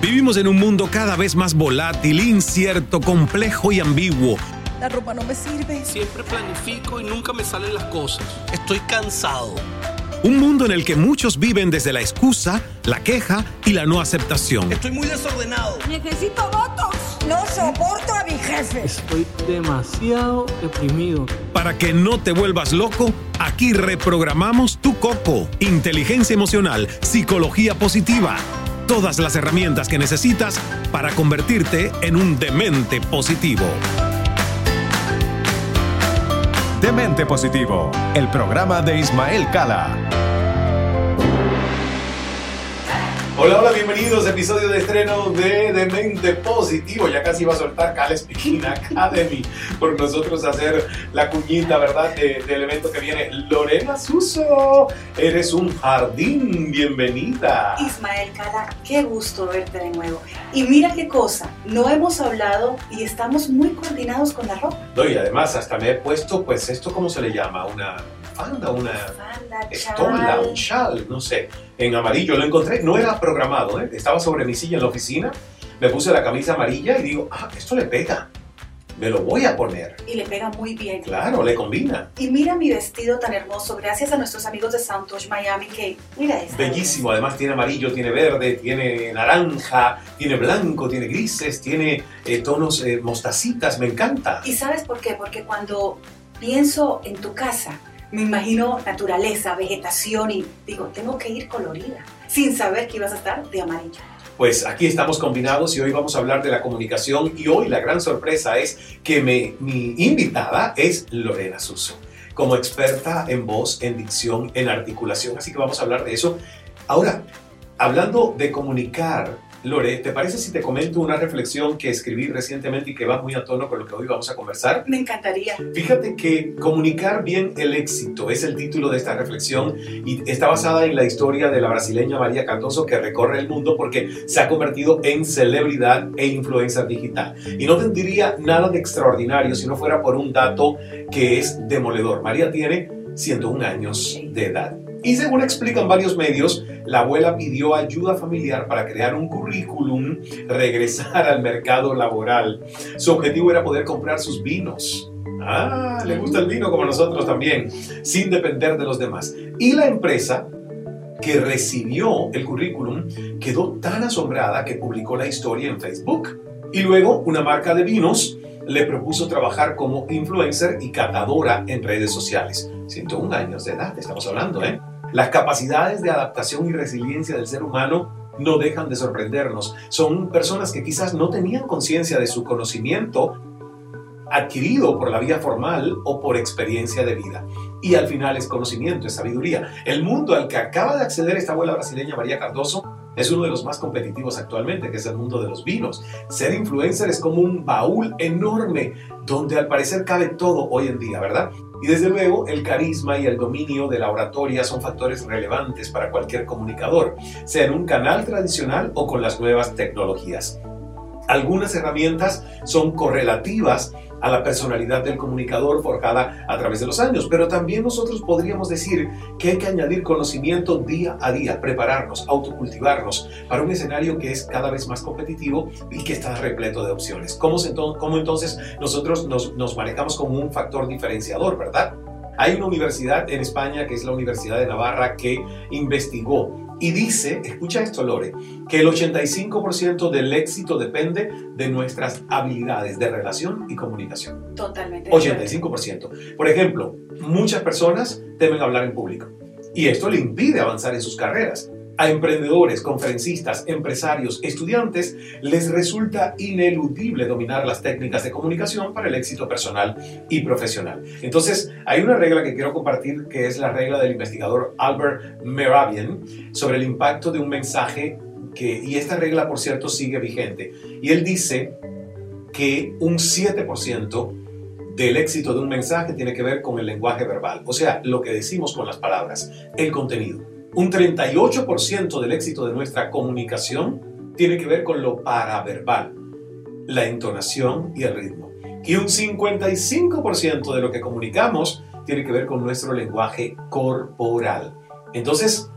Vivimos en un mundo cada vez más volátil, incierto, complejo y ambiguo. La ropa no me sirve. Siempre planifico y nunca me salen las cosas. Estoy cansado. Un mundo en el que muchos viven desde la excusa, la queja y la no aceptación. Estoy muy desordenado. Necesito votos. No soporto a mi jefe. Estoy demasiado deprimido. Para que no te vuelvas loco, aquí reprogramamos tu coco. Inteligencia emocional, psicología positiva. Todas las herramientas que necesitas para convertirte en un demente positivo. Demente Positivo, el programa de Ismael Cala. Hola, hola, bienvenidos. Episodio de estreno de Demente Positivo. Ya casi va a soltar Cal Speaking Academy por nosotros hacer la cuñita, ¿verdad? De- del evento que viene. Lorena Suso, eres un jardín. Bienvenida. Ismael Cala, qué gusto verte de nuevo. Y mira qué cosa, no hemos hablado y estamos muy coordinados con la ropa. No, y además, hasta me he puesto, pues, ¿esto cómo se le llama? Una fanda, una estola, un chal, no sé. En amarillo lo encontré, no era programado, ¿eh? estaba sobre mi silla en la oficina. Me puse la camisa amarilla y digo, ah, esto le pega. Me lo voy a poner. Y le pega muy bien. Claro, le combina. Y mira mi vestido tan hermoso, gracias a nuestros amigos de Sound Touch Miami, que mira esto. Bellísimo, además tiene amarillo, tiene verde, tiene naranja, tiene blanco, tiene grises, tiene eh, tonos eh, mostacitas, me encanta. ¿Y sabes por qué? Porque cuando pienso en tu casa, me imagino naturaleza, vegetación y digo, tengo que ir colorida, sin saber que ibas a estar de amarillo. Pues aquí estamos combinados y hoy vamos a hablar de la comunicación y hoy la gran sorpresa es que mi invitada es Lorena Suso, como experta en voz, en dicción, en articulación, así que vamos a hablar de eso. Ahora, hablando de comunicar, Lore, ¿te parece si te comento una reflexión que escribí recientemente y que va muy a tono con lo que hoy vamos a conversar? Me encantaría. Fíjate que comunicar bien el éxito es el título de esta reflexión y está basada en la historia de la brasileña María Cardoso que recorre el mundo porque se ha convertido en celebridad e influencer digital. Y no tendría nada de extraordinario si no fuera por un dato que es demoledor. María tiene 101 años de edad. Y según explican varios medios, la abuela pidió ayuda familiar para crear un currículum, regresar al mercado laboral. Su objetivo era poder comprar sus vinos. Ah, le gusta el vino como nosotros también, sin depender de los demás. Y la empresa que recibió el currículum quedó tan asombrada que publicó la historia en Facebook. Y luego una marca de vinos le propuso trabajar como influencer y catadora en redes sociales. 101 años de edad, estamos hablando, ¿eh? Las capacidades de adaptación y resiliencia del ser humano no dejan de sorprendernos. Son personas que quizás no tenían conciencia de su conocimiento adquirido por la vía formal o por experiencia de vida. Y al final es conocimiento, es sabiduría. El mundo al que acaba de acceder esta abuela brasileña María Cardoso es uno de los más competitivos actualmente, que es el mundo de los vinos. Ser influencer es como un baúl enorme donde al parecer cabe todo hoy en día, ¿verdad? Y desde luego el carisma y el dominio de la oratoria son factores relevantes para cualquier comunicador, sea en un canal tradicional o con las nuevas tecnologías. Algunas herramientas son correlativas a la personalidad del comunicador forjada a través de los años, pero también nosotros podríamos decir que hay que añadir conocimiento día a día, prepararnos, autocultivarnos para un escenario que es cada vez más competitivo y que está repleto de opciones. ¿Cómo, se ento- cómo entonces nosotros nos, nos manejamos como un factor diferenciador, verdad? Hay una universidad en España que es la Universidad de Navarra que investigó y dice, escucha esto Lore, que el 85% del éxito depende de nuestras habilidades de relación y comunicación. Totalmente. de acuerdo. 85%. Por ejemplo, muchas personas temen hablar en público y esto le impide avanzar en sus carreras. A emprendedores, conferencistas, empresarios, estudiantes les resulta ineludible dominar las técnicas de comunicación para el éxito personal y profesional. Entonces, hay una regla que quiero compartir que es la regla del investigador Albert Meravian sobre el impacto de un mensaje que, y esta regla, por cierto, sigue vigente. Y él dice que un 7% del éxito de un mensaje tiene que ver con el lenguaje verbal, o sea, lo que decimos con las palabras, el contenido. Un 38% del éxito de nuestra comunicación tiene que ver con lo paraverbal, la entonación y el ritmo. Y un 55% de lo que comunicamos tiene que ver con nuestro lenguaje corporal. Entonces,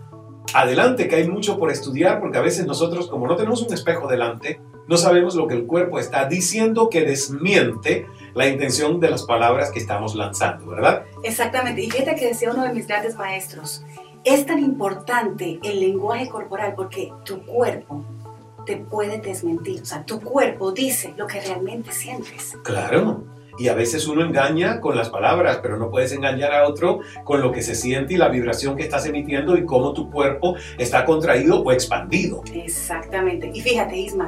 adelante, que hay mucho por estudiar, porque a veces nosotros, como no tenemos un espejo delante, no sabemos lo que el cuerpo está diciendo que desmiente la intención de las palabras que estamos lanzando, ¿verdad? Exactamente. Y fíjate que decía uno de mis grandes maestros, es tan importante el lenguaje corporal porque tu cuerpo te puede desmentir. O sea, tu cuerpo dice lo que realmente sientes. Claro. Y a veces uno engaña con las palabras, pero no puedes engañar a otro con lo que se siente y la vibración que estás emitiendo y cómo tu cuerpo está contraído o expandido. Exactamente. Y fíjate, Isma,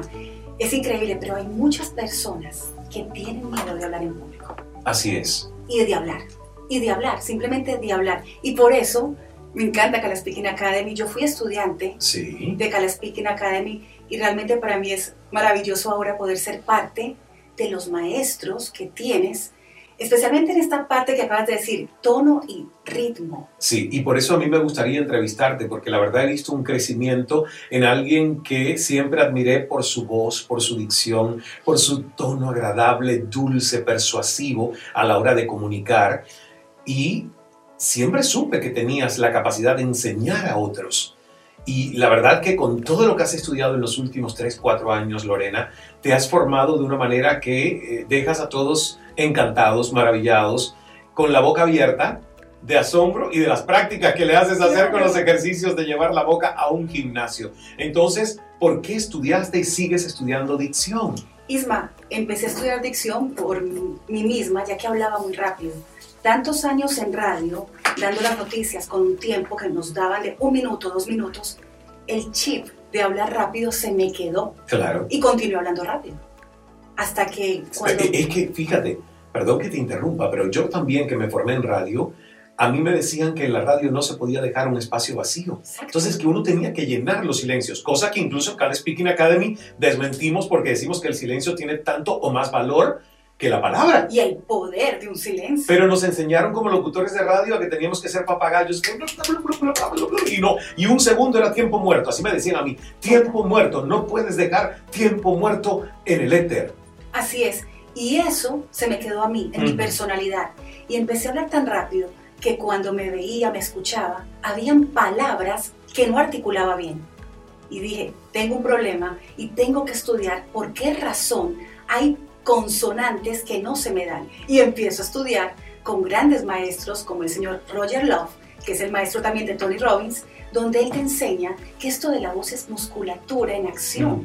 es increíble, pero hay muchas personas que tienen miedo de hablar en público. Así es. Y de hablar. Y de hablar, simplemente de hablar. Y por eso me encanta Cala Speaking Academy. Yo fui estudiante Sí. de Cala Speaking Academy y realmente para mí es maravilloso ahora poder ser parte de los maestros que tienes, especialmente en esta parte que acabas de decir, tono y ritmo. Sí, y por eso a mí me gustaría entrevistarte, porque la verdad he visto un crecimiento en alguien que siempre admiré por su voz, por su dicción, por su tono agradable, dulce, persuasivo a la hora de comunicar. Y siempre supe que tenías la capacidad de enseñar a otros. Y la verdad que con todo lo que has estudiado en los últimos 3, 4 años, Lorena, te has formado de una manera que eh, dejas a todos encantados, maravillados, con la boca abierta, de asombro y de las prácticas que le haces hacer con los ejercicios de llevar la boca a un gimnasio. Entonces, ¿por qué estudiaste y sigues estudiando dicción? Isma, empecé a estudiar dicción por mí misma, ya que hablaba muy rápido. Tantos años en radio, dando las noticias con un tiempo que nos daban de un minuto, dos minutos, el chip de hablar rápido se me quedó Claro. y continué hablando rápido. Hasta que cuando... Es que, fíjate, perdón que te interrumpa, pero yo también que me formé en radio, a mí me decían que en la radio no se podía dejar un espacio vacío. Exacto. Entonces que uno tenía que llenar los silencios, cosa que incluso en Cal Speaking Academy desmentimos porque decimos que el silencio tiene tanto o más valor que la palabra. Y el poder de un silencio. Pero nos enseñaron como locutores de radio a que teníamos que ser papagayos y no, y un segundo era tiempo muerto, así me decían a mí, tiempo muerto, no puedes dejar tiempo muerto en el éter. Así es. Y eso se me quedó a mí, en mi Ujú. personalidad. Y empecé a hablar tan rápido que cuando me veía, me escuchaba, habían palabras que no articulaba bien. Y dije, tengo un problema y tengo que estudiar por qué razón hay consonantes que no se me dan. Y empiezo a estudiar con grandes maestros como el señor Roger Love, que es el maestro también de Tony Robbins, donde él te enseña que esto de la voz es musculatura en acción.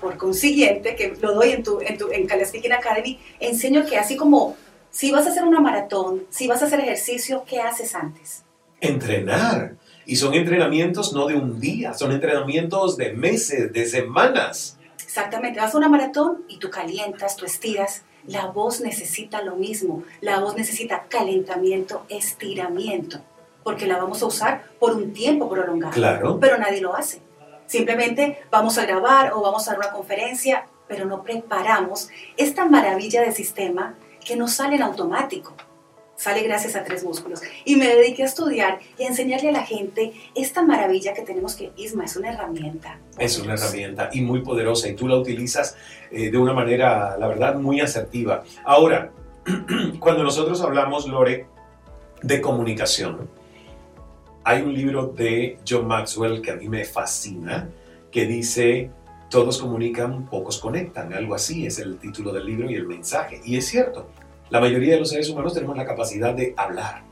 Por consiguiente, que lo doy en tu, en tu en Speaking Academy, enseño que así como si vas a hacer una maratón, si vas a hacer ejercicio, ¿qué haces antes? Entrenar. Y son entrenamientos no de un día, son entrenamientos de meses, de semanas. Exactamente, vas a una maratón y tú calientas, tú estiras. La voz necesita lo mismo. La voz necesita calentamiento, estiramiento, porque la vamos a usar por un tiempo prolongado. Claro. Pero nadie lo hace. Simplemente vamos a grabar o vamos a dar una conferencia, pero no preparamos esta maravilla de sistema que nos sale en automático. Sale gracias a tres músculos. Y me dediqué a estudiar y a enseñarle a la gente esta maravilla que tenemos que, Isma, es una herramienta. Es una herramienta y muy poderosa y tú la utilizas eh, de una manera, la verdad, muy asertiva. Ahora, cuando nosotros hablamos, Lore, de comunicación, hay un libro de John Maxwell que a mí me fascina, que dice, todos comunican, pocos conectan, algo así es el título del libro y el mensaje. Y es cierto, la mayoría de los seres humanos tenemos la capacidad de hablar,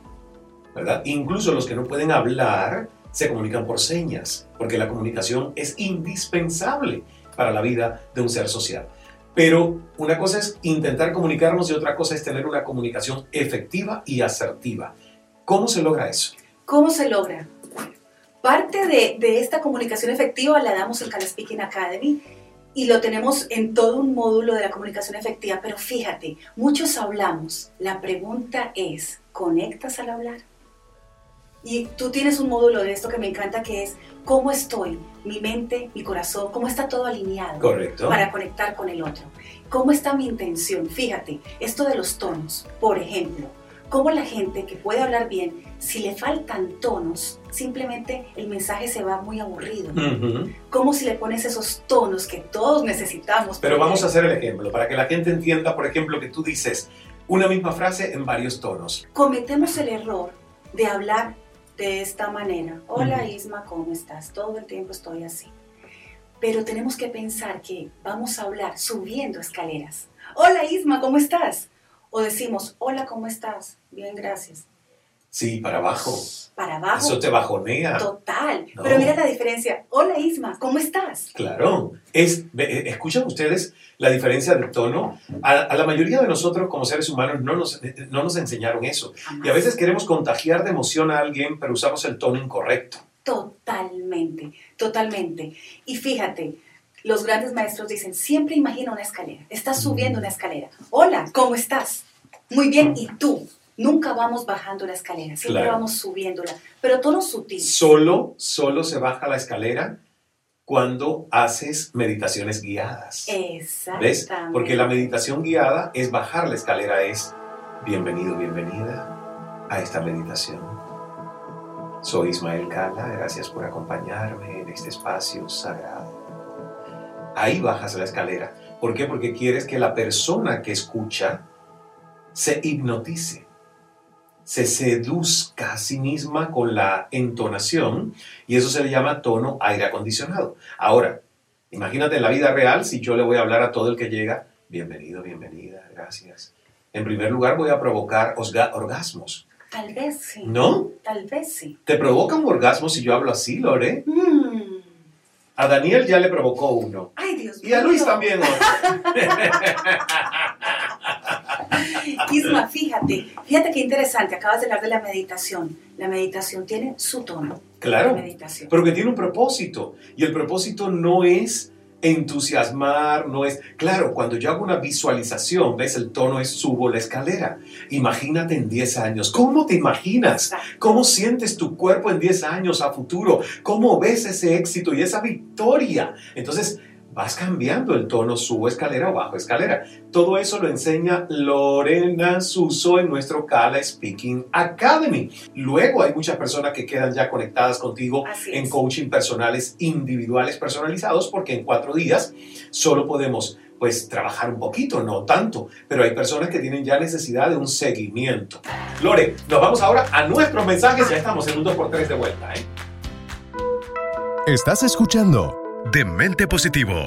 ¿verdad? Incluso los que no pueden hablar se comunican por señas, porque la comunicación es indispensable para la vida de un ser social. Pero una cosa es intentar comunicarnos y otra cosa es tener una comunicación efectiva y asertiva. ¿Cómo se logra eso? ¿Cómo se logra? Parte de, esta comunicación efectiva la damos Cala Speaking Academy y lo tenemos en todo un módulo de la comunicación efectiva, pero fíjate, muchos hablamos. La pregunta es, ¿conectas al hablar? Y tú tienes un módulo de esto que me encanta que es cómo estoy, mi mente, mi corazón, cómo está todo alineado Correcto. para conectar con el otro. ¿Cómo está mi intención? Fíjate, esto de los tonos, por ejemplo, cómo la gente que puede hablar bien, si le faltan tonos, simplemente el mensaje se va muy aburrido. Como si le pones esos tonos que todos necesitamos. Pero vamos a hacer el ejemplo, para que la gente entienda, por ejemplo, que tú dices una misma frase en varios tonos. Cometemos el error de hablar de esta manera. Hola. Isma, ¿cómo estás? Todo el tiempo estoy así. Pero tenemos que pensar que vamos a hablar subiendo escaleras. Hola Isma, ¿cómo estás? O decimos, hola, ¿cómo estás? Bien, gracias. Sí, para abajo. Para abajo. Eso te bajonea. Total. No. Pero mira la diferencia. Hola Isma, ¿cómo estás? Claro. Es, eh, ¿Escuchan ustedes la diferencia de tono? A, a la mayoría de nosotros como seres humanos no nos, eh, no nos enseñaron eso. Y a veces queremos contagiar de emoción a alguien, pero usamos el tono incorrecto. Totalmente, totalmente. Y fíjate, los grandes maestros dicen, siempre imagina una escalera. Estás subiendo una escalera. Hola, ¿cómo estás? Muy bien, ¿y tú? Nunca vamos bajando la escalera, siempre Claro. vamos subiéndola, pero tono sutil. Solo, solo se baja la escalera cuando haces meditaciones guiadas. Exactamente. ¿Ves? Porque la meditación guiada es bajar la escalera, es bienvenido, bienvenida a esta meditación. Soy Ismael Cala, gracias por acompañarme en este espacio sagrado. Ahí bajas la escalera. ¿Por qué? Porque quieres que la persona que escucha se hipnotice, se seduzca a sí misma con la entonación y eso se le llama tono aire acondicionado. Ahora, Imagínate en la vida real si yo le voy a hablar a todo el que llega, bienvenido, bienvenida, gracias. En primer lugar voy a provocar orgasmos, Tal vez sí. ¿no? Tal vez sí. ¿Te provoca un orgasmo si yo hablo así, Lore? Mm. A Daniel ya le provocó uno. Ay, Dios mío. Y a Luis también otro. Isma, fíjate, fíjate qué interesante. Acabas de hablar de la meditación. La meditación tiene su tono. Claro, La meditación. pero que tiene un propósito. Y el propósito no es entusiasmar, no es... Claro, cuando yo hago una visualización, ves, el tono es subo la escalera. Imagínate en 10 años. ¿Cómo te imaginas? ¿Cómo sientes tu cuerpo en 10 años a futuro? ¿Cómo ves ese éxito y esa victoria? Entonces, vas cambiando el tono, subo escalera o bajo escalera. Todo eso lo enseña Lorena Suso en nuestro Kala Speaking Academy. Luego hay muchas personas que quedan ya conectadas contigo Así en es. coaching personales individuales personalizados porque en cuatro días solo podemos pues trabajar un poquito, no tanto, pero hay personas que tienen ya necesidad de un seguimiento. Lore, nos vamos ahora a nuestros mensajes, ya estamos en un 2x3 de vuelta. ¿eh? Estás escuchando Demente Positivo,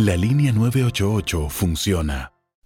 La línea 988 funciona.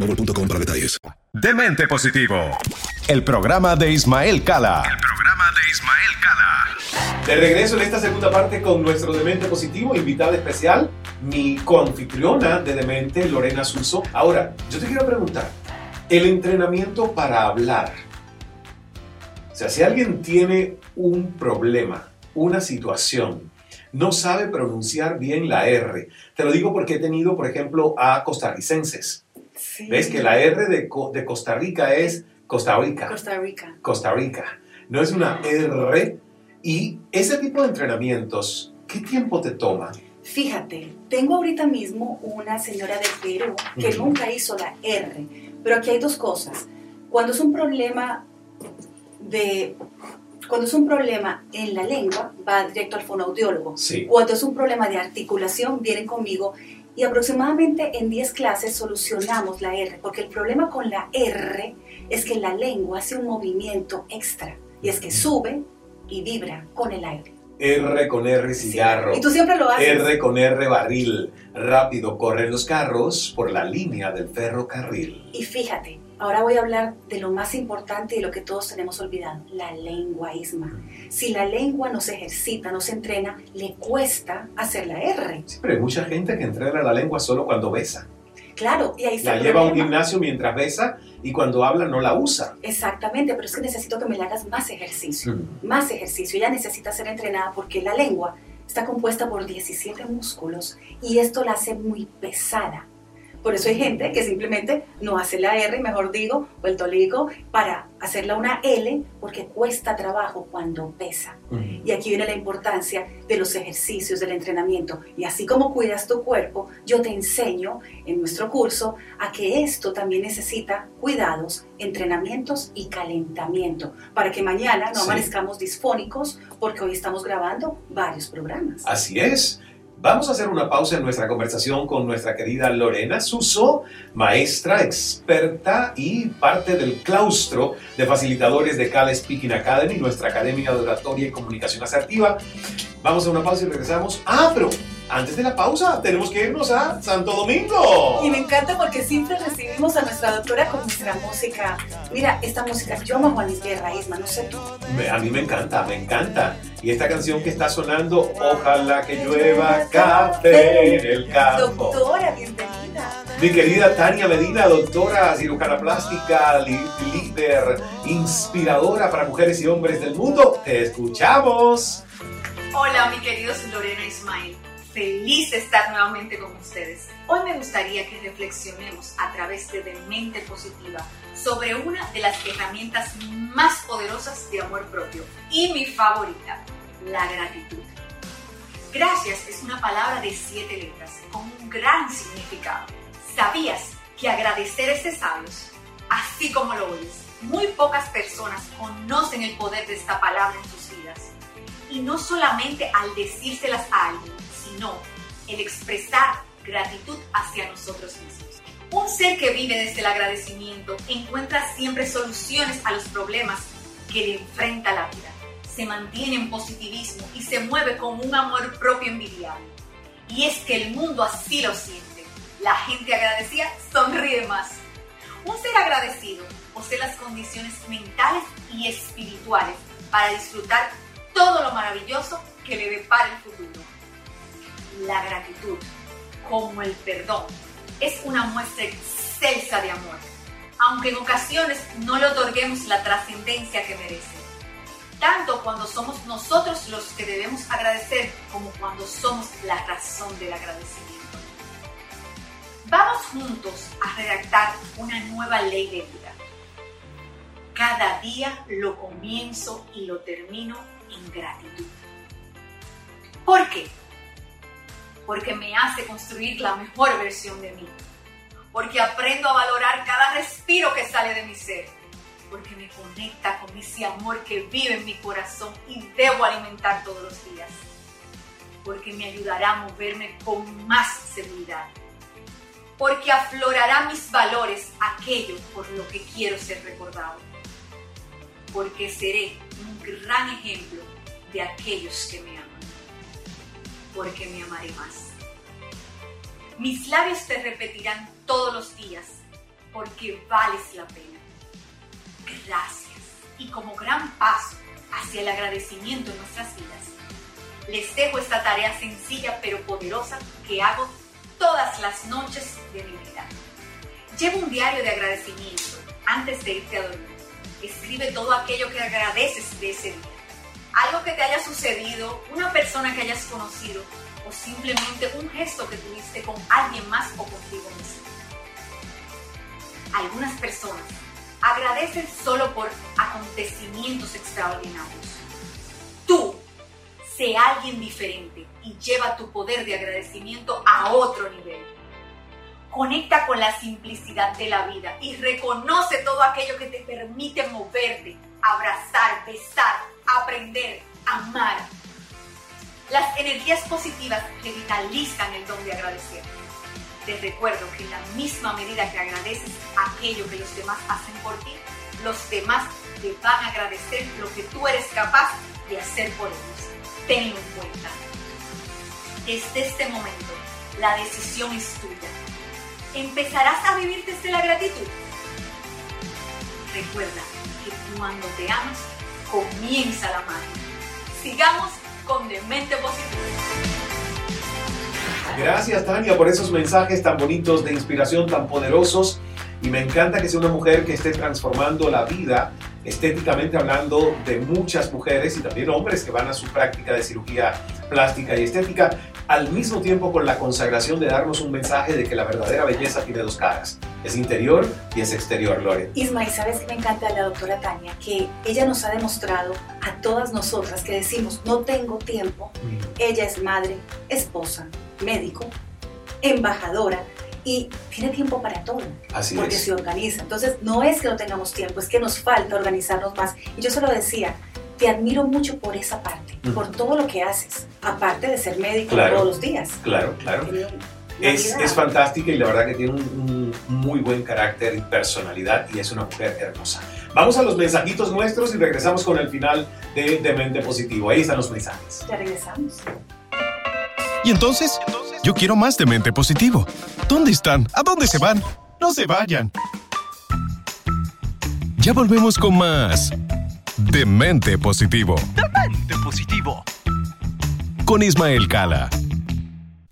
boostmobile.com para detalles. Demente Positivo, el programa de Ismael Cala. El programa de Ismael Cala. De regreso en esta segunda parte con nuestro Demente Positivo, invitada especial, mi coanfitriona de Demente, Lorena Suso. Ahora, yo te quiero preguntar, el entrenamiento para hablar. O sea, si alguien tiene un problema, una situación, no sabe pronunciar bien la R. Te lo digo porque he tenido, por ejemplo, a costarricenses. ¿Ves que la R de, de Costa Rica es Costa Rica? Costa Rica. Costa Rica. No es una R. Y ese tipo de entrenamientos, ¿qué tiempo te toma? Fíjate, tengo ahorita mismo una señora de Perú que nunca hizo la R, pero aquí hay dos cosas. Cuando es un problema de cuando es un problema en la lengua, va directo al fonoaudiólogo. Sí. Cuando es un problema de articulación, vienen conmigo y aproximadamente en 10 clases solucionamos la R, porque el problema con la R es que la lengua hace un movimiento extra y es que sube y vibra con el aire. R con R cigarro. Y tú siempre lo haces. R con R barril. Rápido corren los carros por la línea del ferrocarril. Y fíjate, ahora voy a hablar de lo más importante y de lo que todos tenemos olvidado, la lengua, Isma. Si la lengua no se ejercita, no se entrena, le cuesta hacer la R. Pero hay mucha gente que entrena la lengua solo cuando besa. Claro, y ahí está La lleva a un gimnasio mientras besa y cuando habla no la usa. Exactamente, pero es que necesito que me le hagas más ejercicio. Mm. Más ejercicio. Ella necesita ser entrenada porque la lengua está compuesta por 17 músculos y esto la hace muy pesada. Por eso hay gente que simplemente no hace la R, mejor digo, o el tolico, para hacerla una L, porque cuesta trabajo cuando pesa. Y aquí viene la importancia de los ejercicios, del entrenamiento. Y así como cuidas tu cuerpo, yo te enseño en nuestro curso a que esto también necesita cuidados, entrenamientos y calentamiento, para que mañana no Sí. amanezcamos disfónicos, porque hoy estamos grabando varios programas. Así es. Vamos a hacer una pausa en nuestra conversación con nuestra querida Lorena Suso, maestra, experta y parte del claustro de facilitadores de Cala Speaking Academy, nuestra academia de oratoria y comunicación asertiva. Vamos a una pausa y regresamos. Ah, pero antes de la pausa tenemos que irnos a Santo Domingo. Y me encanta porque siempre recibimos a nuestra doctora con nuestra música. Mira, esta música, yo amo a Juan Luis Guerra, Isma, no sé tú. Me- a mí me encanta, me encanta. Y esta canción que está sonando, ojalá que llueva café en el campo. Doctora, bienvenida. Mi querida Tania Medina, doctora cirujana plástica, líder, inspiradora para mujeres y hombres del mundo, te escuchamos. Hola, mi queridos Lorena Ismael. Feliz estar nuevamente con ustedes. Hoy me gustaría que reflexionemos a través de, de mente positiva sobre una de las herramientas más poderosas de amor propio y mi favorita, la gratitud. Gracias es una palabra de siete letras con un gran significado. ¿Sabías que agradecer es de sabios? Así como lo oyes, muy pocas personas conocen el poder de esta palabra en sus vidas. Y no solamente al decírselas a alguien, sino el expresar gratitud hacia nosotros mismos. Un ser que vive desde el agradecimiento encuentra siempre soluciones a los problemas que le enfrenta la vida. Se mantiene en positivismo y se mueve con un amor propio envidiable. Y es que el mundo así lo siente. La gente agradecida sonríe más. Un ser agradecido posee las condiciones mentales y espirituales para disfrutar todo lo maravilloso que le depara el futuro. La gratitud, como el perdón, es una muestra excelsa de amor, aunque en ocasiones no le otorguemos la trascendencia que merece. Tanto cuando somos nosotros los que debemos agradecer como cuando somos la razón del agradecimiento. Vamos juntos a redactar una nueva ley de vida. Cada día lo comienzo y lo termino en gratitud. ¿Por qué? Porque me hace construir la mejor versión de mí. Porque aprendo a valorar cada respiro que sale de mi ser. Porque me conecta con ese amor que vive en mi corazón y debo alimentar todos los días. Porque me ayudará a moverme con más seguridad. Porque aflorará mis valores, aquello por lo que quiero ser recordado. Porque seré un gran ejemplo de aquellos que me aman. Porque me amaré más. Mis labios te repetirán todos los días porque vales la pena. Gracias. Y como gran paso hacia el agradecimiento en nuestras vidas. Les dejo esta tarea sencilla pero poderosa que hago todas las noches de mi vida. Lleva un diario de agradecimiento antes de irte a dormir. Escribe todo aquello que agradeces de ese día. Algo que te haya sucedido, una persona que hayas conocido o simplemente un gesto que tuviste con alguien más o contigo mismo. Algunas personas agradecen solo por acontecimientos extraordinarios. Tú, sé alguien diferente y lleva tu poder de agradecimiento a otro nivel. Conecta con la simplicidad de la vida y reconoce todo aquello que te permite moverte, abrazar, besar, aprender, amar. Las energías positivas revitalizan el don de agradecer. Te recuerdo que en la misma medida que agradeces aquello que los demás hacen por ti, los demás te van a agradecer lo que tú eres capaz de hacer por ellos. Tenlo en cuenta. Desde este momento, la decisión es tuya. ¿Empezarás a vivir desde la gratitud? Recuerda cuando te amas, comienza la magia. Sigamos con Demente Positivo. Gracias Tania por esos mensajes tan bonitos de inspiración, tan poderosos. Y me encanta que sea una mujer que esté transformando la vida estéticamente hablando de muchas mujeres y también hombres que van a su práctica de cirugía plástica y estética, al mismo tiempo con la consagración de darnos un mensaje de que la verdadera belleza tiene dos caras, es interior y es exterior, Lore. Isma, y sabes que me encanta de la doctora Tania, que ella nos ha demostrado a todas nosotras que decimos, no tengo tiempo, ella es madre, esposa, médico, embajadora, y tiene tiempo para todo. Así porque es. se organiza. Entonces, no es que no tengamos tiempo, es que nos falta organizarnos más. Y yo se lo decía, te admiro mucho por esa parte, por todo lo que haces, aparte de ser médico Claro. todos los días. Claro, claro. Es, es fantástica y la verdad que tiene un, un muy buen carácter y personalidad y es una mujer hermosa. Vamos a los mensajitos nuestros y regresamos con el final de, de Mente Positivo. Ahí están los mensajes. Ya regresamos. Y entonces, yo quiero más de mente positivo. ¿Dónde están? ¿A dónde se van? No se vayan. Ya volvemos con más de mente positivo Mente positivo. con Ismael Cala.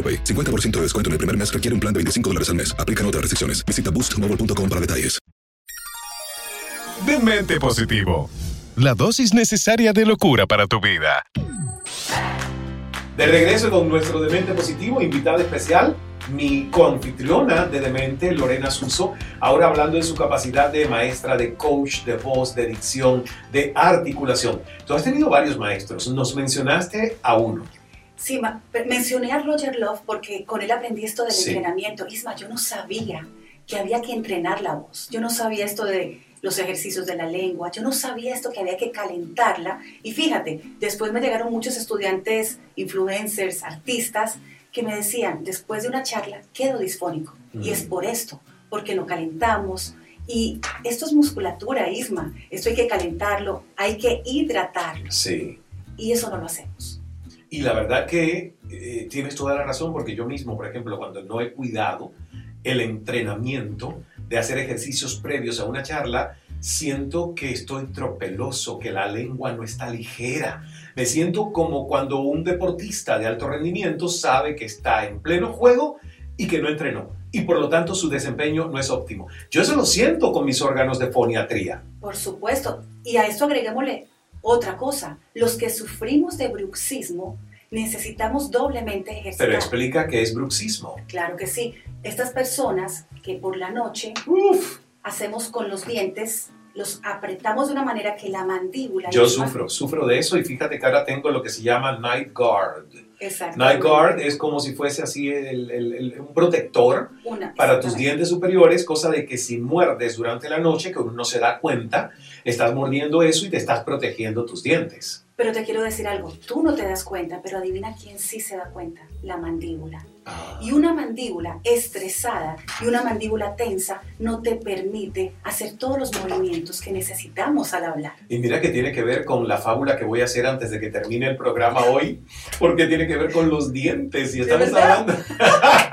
AroPay. 50% de descuento en el primer mes requiere un plan de 25 dólares al mes. Aplican otras restricciones. Visita boostmobile.com para detalles. De mente positivo. La dosis necesaria de locura para tu vida. De regreso con nuestro Demente Positivo, invitada especial, mi coanfitriona de Demente, Lorena Suso, ahora hablando en su capacidad de maestra, de coach, de voz, de dicción, de articulación. Tú has tenido varios maestros, nos mencionaste a uno. Sí, mencioné a Roger Love porque con él aprendí esto del Sí. entrenamiento. Isma, yo no sabía que había que entrenar la voz. Yo no sabía esto de los ejercicios de la lengua. Yo no sabía esto que había que calentarla. Y fíjate, después me llegaron muchos estudiantes, influencers, artistas, que me decían, después de una charla, quedo disfónico. Y es por esto, porque lo calentamos. Y esto es musculatura, Isma. Esto hay que calentarlo, hay que hidratarlo. Sí. Y eso no lo hacemos. Y la verdad que eh, tienes toda la razón, porque yo mismo, por ejemplo, cuando no he cuidado el entrenamiento de hacer ejercicios previos a una charla, siento que estoy tropeloso, que la lengua no está ligera. Me siento como cuando un deportista de alto rendimiento sabe que está en pleno juego y que no entrenó. Y por lo tanto su desempeño no es óptimo. Yo eso lo siento con mis órganos de foniatría. Por supuesto. Y a esto agreguémosle otra cosa. Los que sufrimos de bruxismo necesitamos doblemente ejercitar. Pero explica qué es bruxismo. Claro que sí. Estas personas que por la noche hacemos con los dientes, los apretamos de una manera que la mandíbula... Yo sufro, sufro de eso y fíjate que ahora tengo lo que se llama night guard. Exacto. Night guard es como si fuese así el, el, el, un protector para tus dientes superiores, cosa de que si muerdes durante la noche, que uno no se da cuenta, estás mordiendo eso y te estás protegiendo tus dientes. Pero te quiero decir algo, tú no te das cuenta, pero adivina quién sí se da cuenta, la mandíbula. Y una mandíbula estresada y una mandíbula tensa no te permite hacer todos los movimientos que necesitamos al hablar. Y mira que tiene que ver con la fábula que voy a hacer antes de que termine el programa hoy, porque tiene que ver con los dientes y estamos hablando.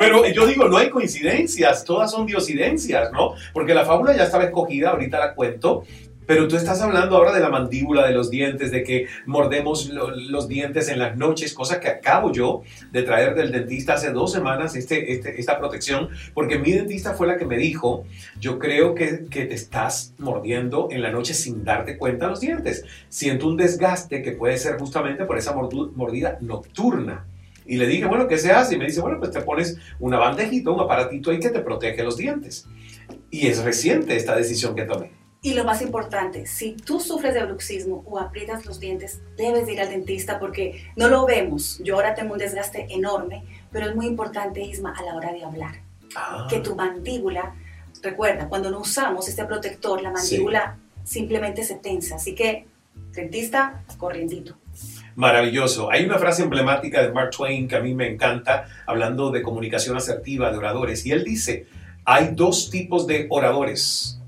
Pero yo digo, no hay coincidencias, todas son diosidencias, ¿no? Porque la fábula ya estaba escogida, ahorita la cuento, pero tú estás hablando ahora de la mandíbula, de los dientes, de que mordemos los dientes en las noches, cosa que acabo yo de traer del dentista hace dos semanas, este, este, esta protección, porque mi dentista fue la que me dijo, yo creo que, que te estás mordiendo en la noche sin darte cuenta los dientes. Siento un desgaste que puede ser justamente por esa mordida nocturna. Y le dije, bueno, ¿qué se hace? Y me dice, bueno, pues te pones una bandejita, un aparatito ahí que te protege los dientes. Y es reciente esta decisión que tomé. Y lo más importante, si tú sufres de bruxismo o aprietas los dientes, debes ir al dentista porque no lo vemos. Yo ahora tengo un desgaste enorme, pero es muy importante, Isma, a la hora de hablar. Ah. Que tu mandíbula, recuerda, cuando no usamos este protector, la mandíbula simplemente se tensa. Así que, dentista, corriendito. Maravilloso. Hay una frase emblemática de Mark Twain que a mí me encanta, hablando de comunicación asertiva, de oradores, y él dice, hay dos tipos de oradores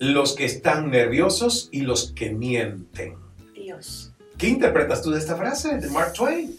los que están nerviosos y los que mienten. Dios. ¿Qué interpretas tú de esta frase de Mark Twain?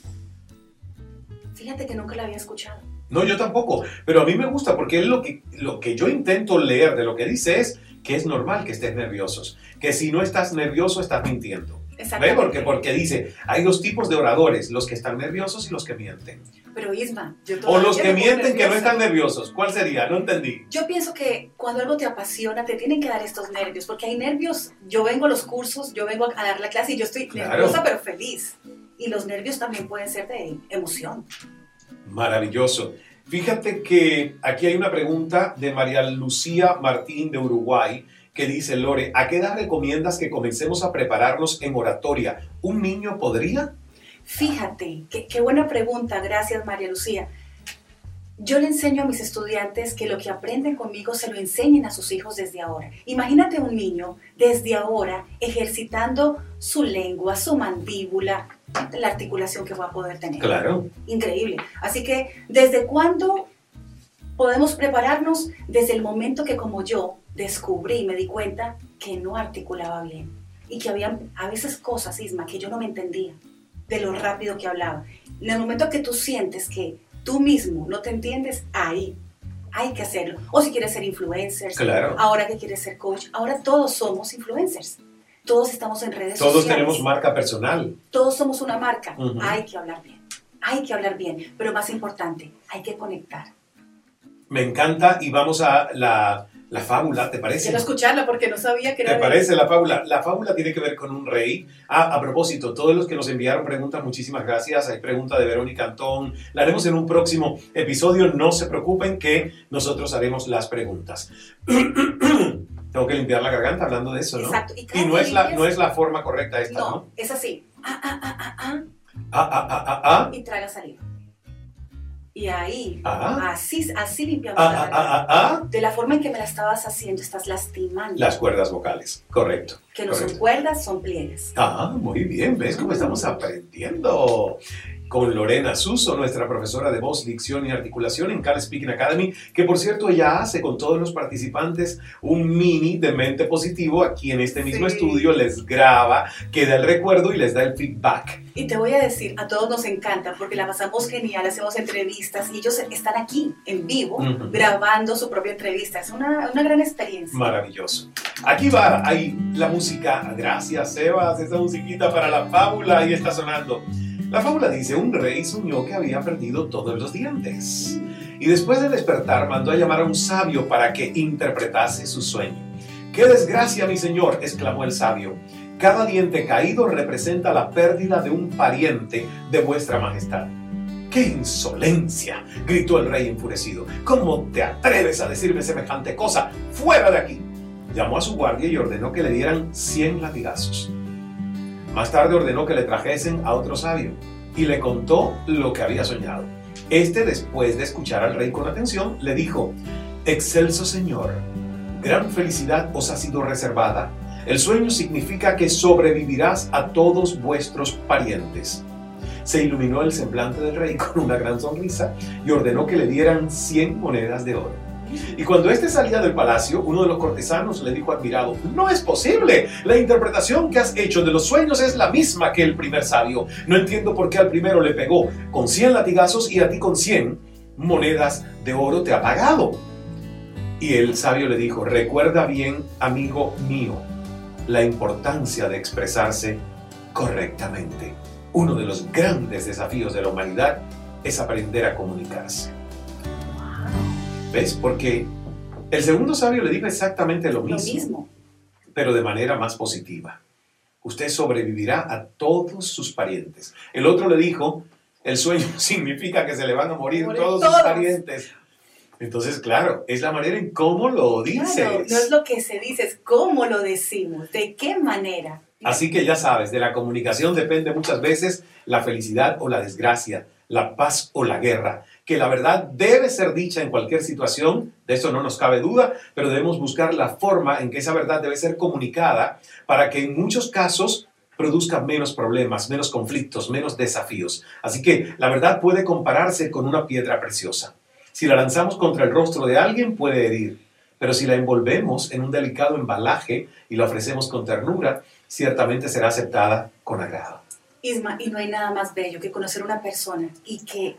Fíjate que nunca la había escuchado. No, yo tampoco, pero a mí me gusta porque lo que, lo que yo intento leer de lo que dice es que es normal que estés nerviosos, que si no estás nervioso estás mintiendo. ¿Ve? Porque, porque dice, hay dos tipos de oradores, los que están nerviosos y los que mienten. Pero Isma, yo O los que mienten que no están nerviosos. ¿Cuál sería? No entendí. Yo pienso que cuando algo te apasiona, te tienen que dar estos nervios, porque hay nervios. Yo vengo a los cursos, yo vengo a dar la clase y yo estoy nerviosa pero feliz. Y los nervios también pueden ser de emoción. Maravilloso. Fíjate que aquí hay una pregunta de María Lucía Martín de Uruguay que dice, Lore, ¿a qué edad recomiendas que comencemos a prepararnos en oratoria? ¿Un niño podría? Fíjate, qué, buena pregunta, gracias María Lucía. Yo le enseño a mis estudiantes que lo que aprenden conmigo se lo enseñen a sus hijos desde ahora. Imagínate un niño desde ahora ejercitando su lengua, su mandíbula, la articulación que va a poder tener. Claro. Increíble. Así que, ¿desde cuándo podemos prepararnos? Desde el momento que como yo descubrí y me di cuenta que no articulaba bien y que había a veces cosas, Isma, que yo no me entendía de lo rápido que hablaba. En el momento que tú sientes que tú mismo no te entiendes, ahí hay que hacerlo. O si quieres ser influencer, claro. ahora que quieres ser coach, ahora todos somos influencers. Todos estamos en redes todos sociales. Todos tenemos marca personal. Todos somos una marca. Hay que hablar bien. Hay que hablar bien. Pero más importante, hay que conectar. Me encanta y vamos a la la fábula, ¿te parece? Quiero escucharla porque no sabía que era. ¿Te parece la fábula? La fábula tiene que ver con un rey. Ah, a propósito, todos los que nos enviaron preguntas, muchísimas gracias. Hay pregunta de Verónica Antón. La haremos en un próximo episodio. No se preocupen que nosotros haremos las preguntas. Tengo que limpiar la garganta hablando de eso, ¿no? Exacto. Y, no, es la, no es la forma correcta esta, ¿no? No, es así. Ah, ah, ah, ah, ah. Ah, ah, ah, ah, ah. Y traga saliva. Y ahí, Ah. así, así limpiamos Ah, la ah, ah. De la forma en que me la estabas haciendo, estás lastimando. Las cuerdas vocales, correcto. que no son cuerdas, son pliegues. Ah, muy bien, ¿ves cómo estamos aprendiendo? Con Lorena Suso, nuestra profesora de voz, dicción y articulación en Cal Speaking Academy, que por cierto ella hace con todos los participantes un mini de mente positivo aquí en este mismo Sí. estudio, les graba, queda el recuerdo y les da el feedback. Y te voy a decir, a todos nos encanta porque la pasamos genial, hacemos entrevistas y ellos están aquí en vivo grabando su propia entrevista. Es una, una gran experiencia. Maravilloso. Aquí va, ahí la música. Gracias, Sebas. Esa musiquita para la fábula ahí está sonando. La fábula dice, un rey soñó que había perdido todos los dientes. Y después de despertar mandó a llamar a un sabio para que interpretase su sueño. ¡Qué desgracia, mi señor! exclamó el sabio. Cada diente caído representa la pérdida de un pariente de vuestra majestad. ¡Qué insolencia! gritó el rey enfurecido. ¿Cómo te atreves a decirme semejante cosa? ¡Fuera de aquí! Llamó a su guardia y ordenó que le dieran 100 latigazos. Más tarde ordenó que le trajesen a otro sabio y le contó lo que había soñado. Este, después de escuchar al rey con atención, le dijo, Excelso señor, gran felicidad os ha sido reservada. El sueño significa que sobrevivirás a todos vuestros parientes. Se iluminó el semblante del rey con una gran sonrisa y ordenó que le dieran 100 monedas de oro. Y cuando éste salía del palacio, uno de los cortesanos le dijo admirado, no es posible, la interpretación que has hecho de los sueños es la misma que el primer sabio. No entiendo por qué al primero le pegó con 100 latigazos y a ti con 100 monedas de oro te ha pagado. Y el sabio le dijo, recuerda bien, amigo mío, la importancia de expresarse correctamente. Uno de los grandes desafíos de la humanidad es aprender a comunicarse. ¿Ves? Porque el segundo sabio le dijo exactamente lo Lo mismo, mismo. pero de manera más positiva. Usted sobrevivirá a todos sus parientes. El otro le dijo, el sueño significa que se le van a morir Morir todos, todos. sus parientes. Entonces, claro, es la manera en cómo lo dices. Claro, no es lo que se dice, es cómo lo decimos, de qué manera. Así que ya sabes, de la comunicación depende muchas veces la felicidad o la desgracia, la paz o la guerra. Que la verdad debe ser dicha en cualquier situación, de eso no nos cabe duda, pero debemos buscar la forma en que esa verdad debe ser comunicada para que en muchos casos produzca menos problemas, menos conflictos, menos desafíos. Así que la verdad puede compararse con una piedra preciosa. Si la lanzamos contra el rostro de alguien puede herir, pero si la envolvemos en un delicado embalaje y la ofrecemos con ternura, ciertamente será aceptada con agrado. Isma, y no hay nada más bello que conocer una persona y que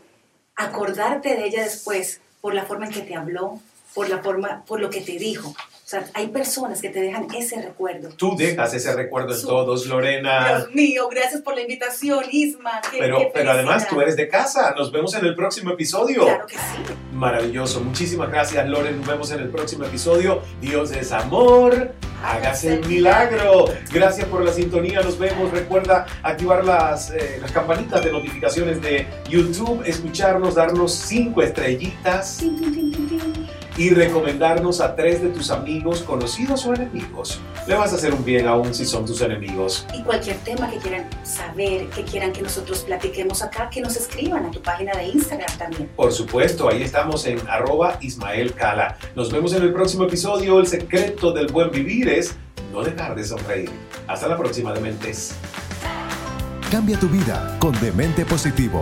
acordarte de ella después por la forma en que te habló, por la forma, por lo que te dijo. O sea, hay personas que te dejan ese recuerdo. Tú dejas ese recuerdo en todos, Lorena. Dios mío, gracias por la invitación, Isma. Qué- Pero, qué pero además tú eres de casa. Nos vemos en el próximo episodio. Claro que sí. Maravilloso. Muchísimas gracias, Loren. Nos vemos en el próximo episodio. Dios es amor. Hágase el milagro. Gracias por la sintonía. Nos vemos. Recuerda activar las, eh, las campanitas de notificaciones de YouTube, escucharnos, darnos cinco estrellitas y recomendarnos a tres de tus amigos, conocidos o enemigos. Le vas a hacer un bien aún si son tus enemigos. Y cualquier tema que quieran saber, que quieran que nosotros platiquemos acá, que nos escriban a tu página de Instagram también. Por supuesto, ahí estamos en arroba Ismael Cala. Nos vemos en el próximo episodio. El secreto del buen vivir es no dejar de sonreír. Hasta la próxima, Dementes. Cambia tu vida con Demente Positivo,